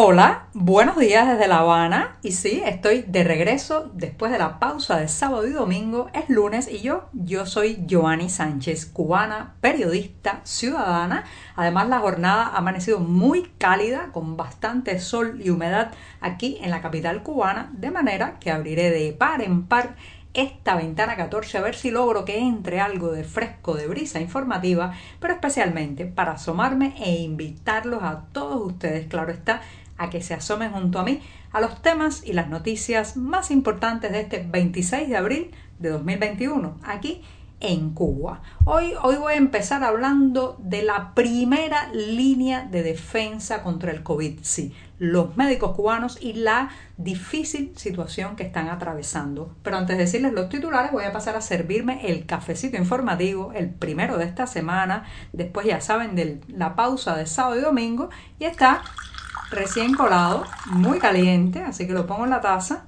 Hola, buenos días desde La Habana. Y sí, estoy de regreso después de la pausa de sábado y domingo, es lunes y yo, yo soy Joanny Sánchez, cubana, periodista, ciudadana. Además la jornada ha amanecido muy cálida con bastante sol y humedad aquí en la capital cubana, de manera que abriré de par en par esta ventana 14 a ver si logro que entre algo de fresco de brisa informativa, pero especialmente para asomarme e invitarlos a todos ustedes, claro está, a que se asomen junto a mí a los temas y las noticias más importantes de este 26 de abril de 2021, aquí en Cuba. Hoy, hoy voy a empezar hablando de la primera línea de defensa contra el COVID, sí, los médicos cubanos y la difícil situación que están atravesando. Pero antes de decirles los titulares, voy a pasar a servirme el cafecito informativo, el primero de esta semana, después ya saben de la pausa de sábado y domingo, y está recién colado, muy caliente, así que lo pongo en la taza,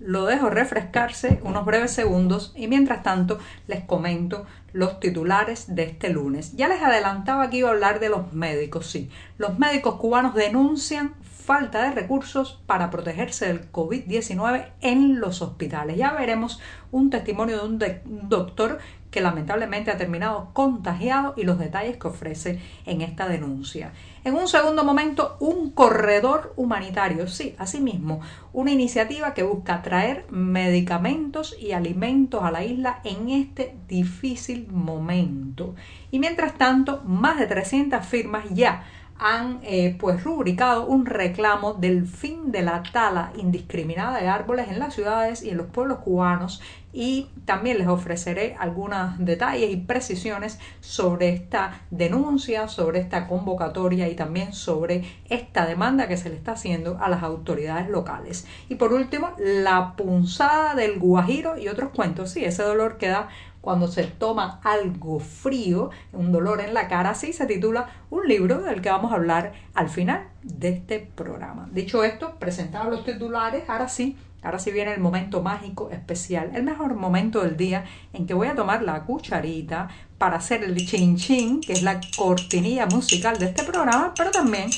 lo dejo refrescarse unos breves segundos y mientras tanto les comento los titulares de este lunes. Ya les adelantaba que iba a hablar de los médicos, sí. Los médicos cubanos denuncian falta de recursos para protegerse del COVID-19 en los hospitales. Ya veremos un testimonio de un, doctor que lamentablemente ha terminado contagiado y los detalles que ofrece en esta denuncia. En un segundo momento, un corredor humanitario, sí, asimismo, una iniciativa que busca traer medicamentos y alimentos a la isla en este difícil momento. Y mientras tanto, más de 300 firmas ya han eh, pues rubricado un reclamo del fin de la tala indiscriminada de árboles en las ciudades y en los pueblos cubanos y también les ofreceré algunos detalles y precisiones sobre esta denuncia, sobre esta convocatoria y también sobre esta demanda que se le está haciendo a las autoridades locales. Y por último, la punzada del guajiro y otros cuentos. Sí, ese dolor que da cuando se toma algo frío, un dolor en la cara, así se titula un libro del que vamos a hablar al final de este programa. Dicho esto, presentado los titulares, ahora sí, ahora sí viene el momento mágico especial, el mejor momento del día en que voy a tomar la cucharita para hacer el chin, que es la cortinilla musical de este programa, pero también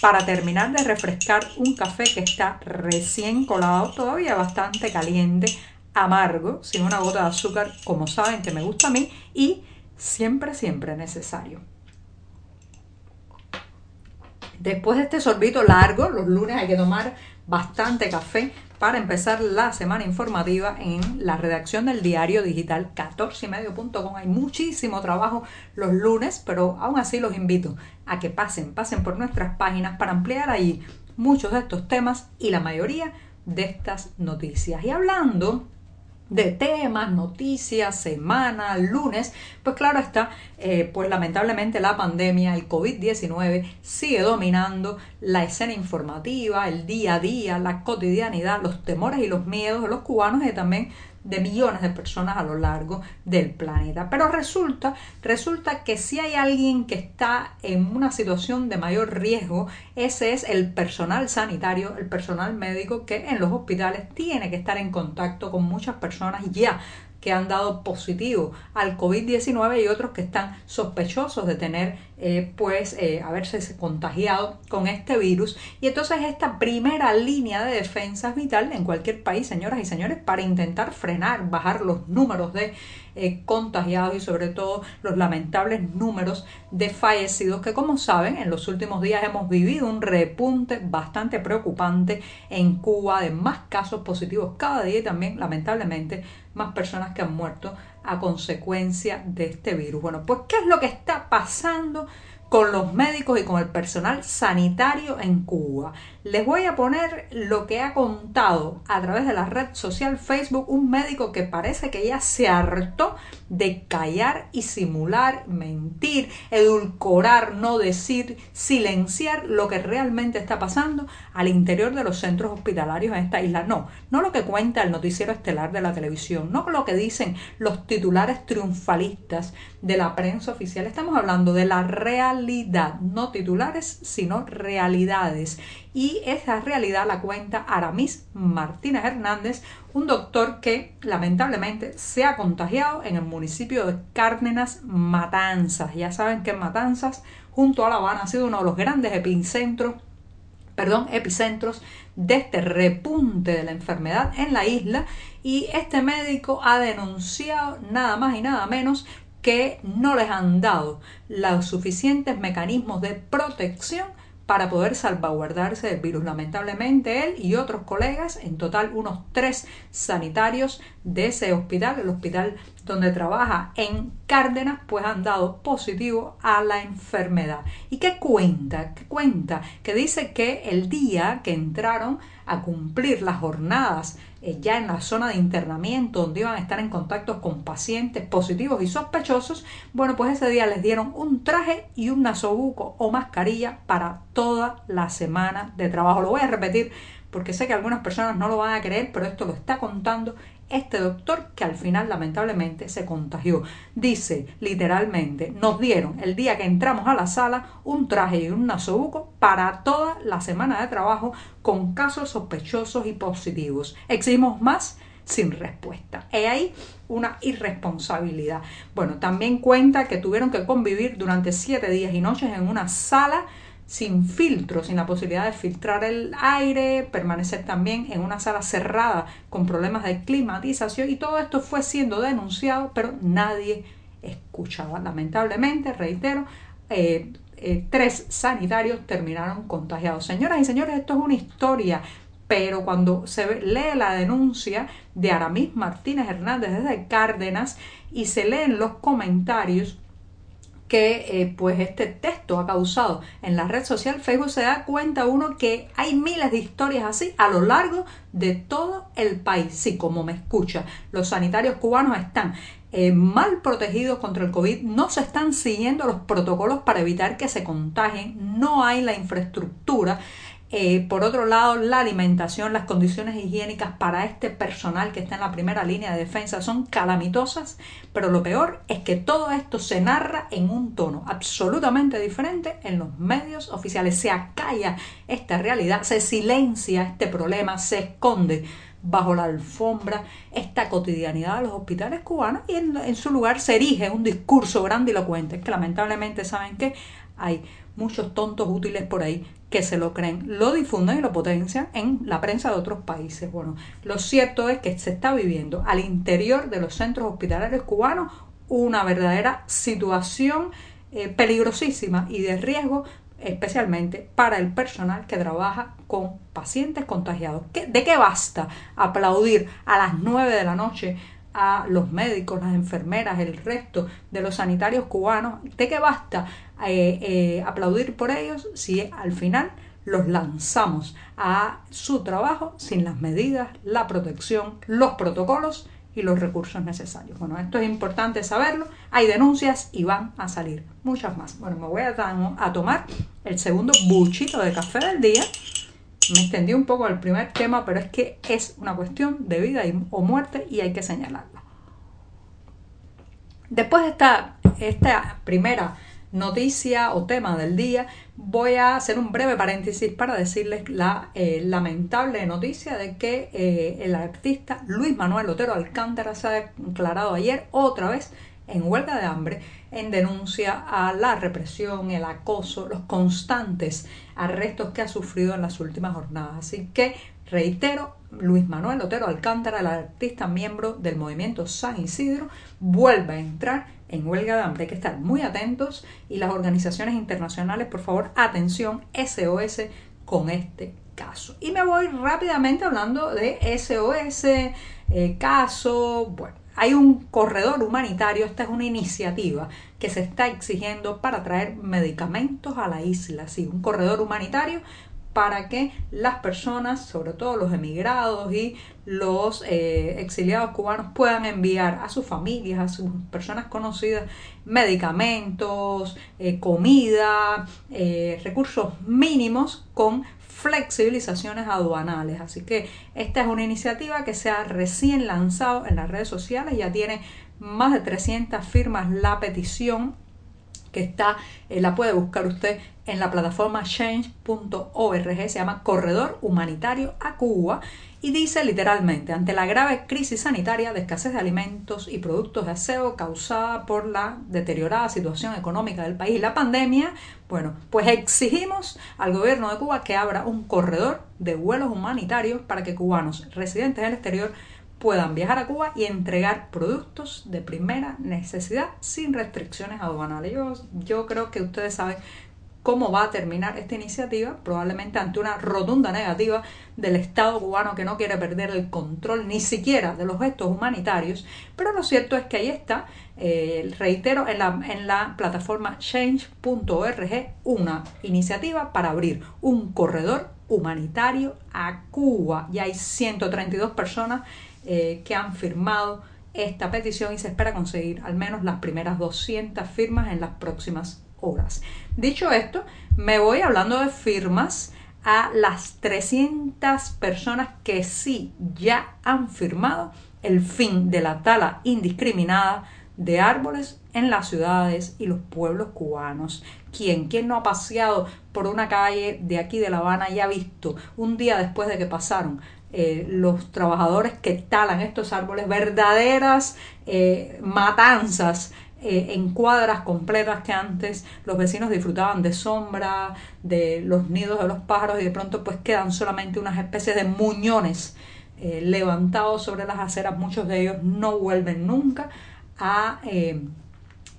para terminar de refrescar un café que está recién colado, todavía bastante caliente, amargo, sin una gota de azúcar, como saben que me gusta a mí, y siempre, siempre necesario. Después de este sorbito largo, los lunes hay que tomar bastante café para empezar la semana informativa en la redacción del diario digital 14ymedio.com. Hay muchísimo trabajo los lunes, pero aún así los invito a que pasen, pasen por nuestras páginas para ampliar ahí muchos de estos temas y la mayoría de estas noticias. Y hablando de temas, noticias, semana, lunes, pues claro está, eh, pues lamentablemente la pandemia, el COVID-19 sigue dominando la escena informativa, el día a día, la cotidianidad, los temores y los miedos de los cubanos y también de millones de personas a lo largo del planeta. Pero resulta, resulta que si hay alguien que está en una situación de mayor riesgo, ese es el personal sanitario, el personal médico que en los hospitales tiene que estar en contacto con muchas personas ya que han dado positivo al COVID-19 y otros que están sospechosos de tener, eh, pues, eh, haberse contagiado con este virus. Y entonces esta primera línea de defensa es vital en cualquier país, señoras y señores, para intentar frenar, bajar los números de eh, contagiados y sobre todo los lamentables números de fallecidos que como saben en los últimos días hemos vivido un repunte bastante preocupante en Cuba de más casos positivos cada día y también lamentablemente más personas que han muerto a consecuencia de este virus. Bueno, pues ¿qué es lo que está pasando con los médicos y con el personal sanitario en Cuba. Les voy a poner lo que ha contado a través de la red social Facebook un médico que parece que ya se hartó de callar y simular, mentir, edulcorar, no decir, silenciar lo que realmente está pasando al interior de los centros hospitalarios en esta isla. No, no lo que cuenta el noticiero estelar de la televisión, no lo que dicen los titulares triunfalistas de la prensa oficial. Estamos hablando de la realidad, no titulares, sino realidades y esa realidad la cuenta Aramis Martínez Hernández, un doctor que lamentablemente se ha contagiado en el municipio de Cárdenas Matanzas. Ya saben que Matanzas, junto a La Habana, ha sido uno de los grandes epicentros, perdón, epicentros de este repunte de la enfermedad en la isla y este médico ha denunciado nada más y nada menos que no les han dado los suficientes mecanismos de protección para poder salvaguardarse del virus. Lamentablemente él y otros colegas, en total unos tres sanitarios de ese hospital, el hospital donde trabaja en Cárdenas, pues han dado positivo a la enfermedad. ¿Y qué cuenta? ¿Qué cuenta? Que dice que el día que entraron a cumplir las jornadas eh, ya en la zona de internamiento donde iban a estar en contacto con pacientes positivos y sospechosos, bueno, pues ese día les dieron un traje y un nasobuco o mascarilla para toda la semana de trabajo. Lo voy a repetir porque sé que algunas personas no lo van a creer, pero esto lo está contando este doctor que al final lamentablemente se contagió. Dice literalmente, nos dieron el día que entramos a la sala un traje y un nasobuco para toda la semana de trabajo con casos sospechosos y positivos. Exigimos más sin respuesta. He ahí una irresponsabilidad. Bueno, también cuenta que tuvieron que convivir durante siete días y noches en una sala sin filtro, sin la posibilidad de filtrar el aire, permanecer también en una sala cerrada con problemas de climatización y todo esto fue siendo denunciado, pero nadie escuchaba. Lamentablemente, reitero, eh, eh, tres sanitarios terminaron contagiados. Señoras y señores, esto es una historia, pero cuando se lee la denuncia de Aramis Martínez Hernández desde Cárdenas y se leen los comentarios, que eh, pues este texto ha causado en la red social. Facebook se da cuenta uno que hay miles de historias así a lo largo de todo el país. Sí, como me escucha, los sanitarios cubanos están eh, mal protegidos contra el COVID, no se están siguiendo los protocolos para evitar que se contagien, no hay la infraestructura eh, por otro lado, la alimentación, las condiciones higiénicas para este personal que está en la primera línea de defensa son calamitosas, pero lo peor es que todo esto se narra en un tono absolutamente diferente en los medios oficiales. Se acalla esta realidad, se silencia este problema, se esconde bajo la alfombra esta cotidianidad de los hospitales cubanos y en, en su lugar se erige un discurso grandilocuente que lamentablemente saben que hay muchos tontos útiles por ahí que se lo creen, lo difunden y lo potencian en la prensa de otros países. Bueno, lo cierto es que se está viviendo al interior de los centros hospitalarios cubanos una verdadera situación eh, peligrosísima y de riesgo especialmente para el personal que trabaja con pacientes contagiados. ¿De qué basta aplaudir a las 9 de la noche a los médicos, las enfermeras, el resto de los sanitarios cubanos, ¿de qué basta eh, eh, aplaudir por ellos si al final los lanzamos a su trabajo sin las medidas, la protección, los protocolos y los recursos necesarios. Bueno, esto es importante saberlo. Hay denuncias y van a salir muchas más. Bueno, me voy a, a tomar el segundo buchito de café del día me extendí un poco al primer tema, pero es que es una cuestión de vida o muerte y hay que señalarlo. Después de esta, primera noticia o tema del día, voy a hacer un breve paréntesis para decirles la eh, lamentable noticia de que eh, el artista Luis Manuel Otero Alcántara se ha declarado ayer otra vez en huelga de hambre en denuncia a la represión, el acoso, los constantes arrestos que ha sufrido en las últimas jornadas. Así que reitero, Luis Manuel Otero Alcántara, el artista miembro del movimiento San Isidro, vuelve a entrar en huelga de hambre. Hay que estar muy atentos y las organizaciones internacionales, por favor, atención, SOS con este caso. Y me voy rápidamente hablando de SOS, eh, caso, bueno hay un corredor humanitario, esta es una iniciativa que se está exigiendo para traer medicamentos a la isla, sí, un corredor humanitario para que las personas, sobre todo los emigrados y los eh, exiliados cubanos, puedan enviar a sus familias, a sus personas conocidas, medicamentos, eh, comida, eh, recursos mínimos con flexibilizaciones aduanales. Así que esta es una iniciativa que se ha recién lanzado en las redes sociales, ya tiene más de 300 firmas la petición que está, la puede buscar usted en la plataforma change.org, se llama Corredor Humanitario a Cuba y dice literalmente, ante la grave crisis sanitaria de escasez de alimentos y productos de aseo causada por la deteriorada situación económica del país y la pandemia, bueno, pues exigimos al gobierno de Cuba que abra un corredor de vuelos humanitarios para que cubanos residentes en el exterior puedan viajar a Cuba y entregar productos de primera necesidad sin restricciones aduanales. Yo, yo creo que ustedes saben cómo va a terminar esta iniciativa, probablemente ante una rotunda negativa del Estado cubano que no quiere perder el control ni siquiera de los gestos humanitarios, pero lo cierto es que ahí está, eh, reitero, en la, en la plataforma change.org, una iniciativa para abrir un corredor humanitario a Cuba. Ya hay 132 personas eh, que han firmado esta petición y se espera conseguir al menos las primeras 200 firmas en las próximas horas. Dicho esto, me voy hablando de firmas a las 300 personas que sí ya han firmado el fin de la tala indiscriminada de árboles en las ciudades y los pueblos cubanos. ¿Quién? ¿Quién no ha paseado por una calle de aquí de La Habana y ha visto un día después de que pasaron eh, los trabajadores que talan estos árboles verdaderas eh, matanzas eh, en cuadras completas que antes los vecinos disfrutaban de sombra, de los nidos de los pájaros y de pronto pues quedan solamente unas especies de muñones levantados sobre las aceras, muchos de ellos no vuelven nunca a...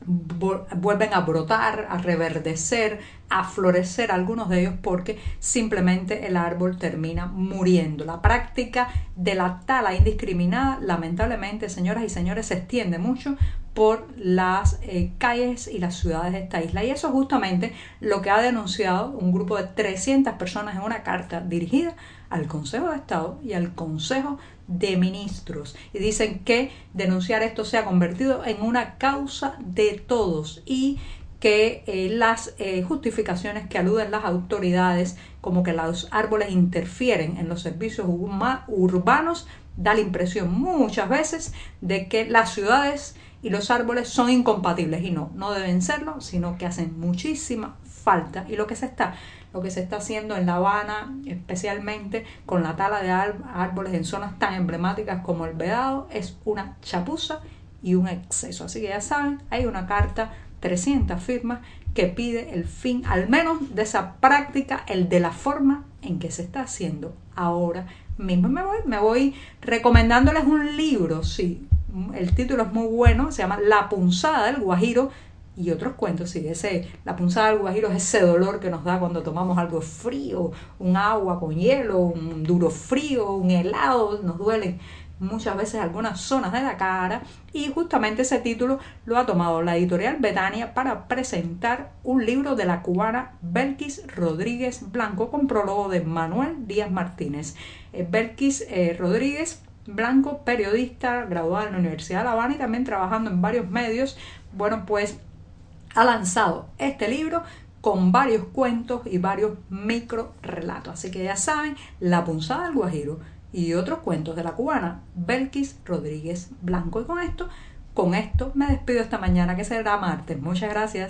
Vuelven a brotar, a reverdecer, a florecer algunos de ellos porque simplemente el árbol termina muriendo. La práctica de la tala indiscriminada, lamentablemente, señoras y señores, se extiende mucho por las eh, calles y las ciudades de esta isla. Y eso es justamente lo que ha denunciado un grupo de 300 personas en una carta dirigida al Consejo de Estado y al Consejo de Ministros. Y dicen que denunciar esto se ha convertido en una causa de todos y que eh, las eh, justificaciones que aluden las autoridades, como que los árboles interfieren en los servicios urbanos, da la impresión muchas veces de que las ciudades y los árboles son incompatibles y no, no deben serlo, sino que hacen muchísima falta y lo que se está lo que se está haciendo en La Habana, especialmente con la tala de árboles en zonas tan emblemáticas como el Vedado, es una chapuza y un exceso. Así que ya saben, hay una carta, 300 firmas, que pide el fin al menos de esa práctica, el de la forma en que se está haciendo ahora mismo. Me voy, me voy recomendándoles un libro, sí, el título es muy bueno, se llama La punzada del Guajiro y otros cuentos, sí, ese, la punzada del Guajiro es ese dolor que nos da cuando tomamos algo frío, un agua con hielo, un duro frío, un helado, nos duelen muchas veces algunas zonas de la cara y justamente ese título lo ha tomado la editorial Betania para presentar un libro de la cubana Belkis Rodríguez Blanco con prólogo de Manuel Díaz Martínez. Eh, Belkis eh, Rodríguez Blanco, periodista, graduado en la Universidad de La Habana y también trabajando en varios medios, bueno, pues ha lanzado este libro con varios cuentos y varios micro relatos. Así que ya saben, La punzada del Guajiro y otros cuentos de la cubana Belkis Rodríguez Blanco. Y con esto, con esto me despido esta mañana que será martes. Muchas gracias.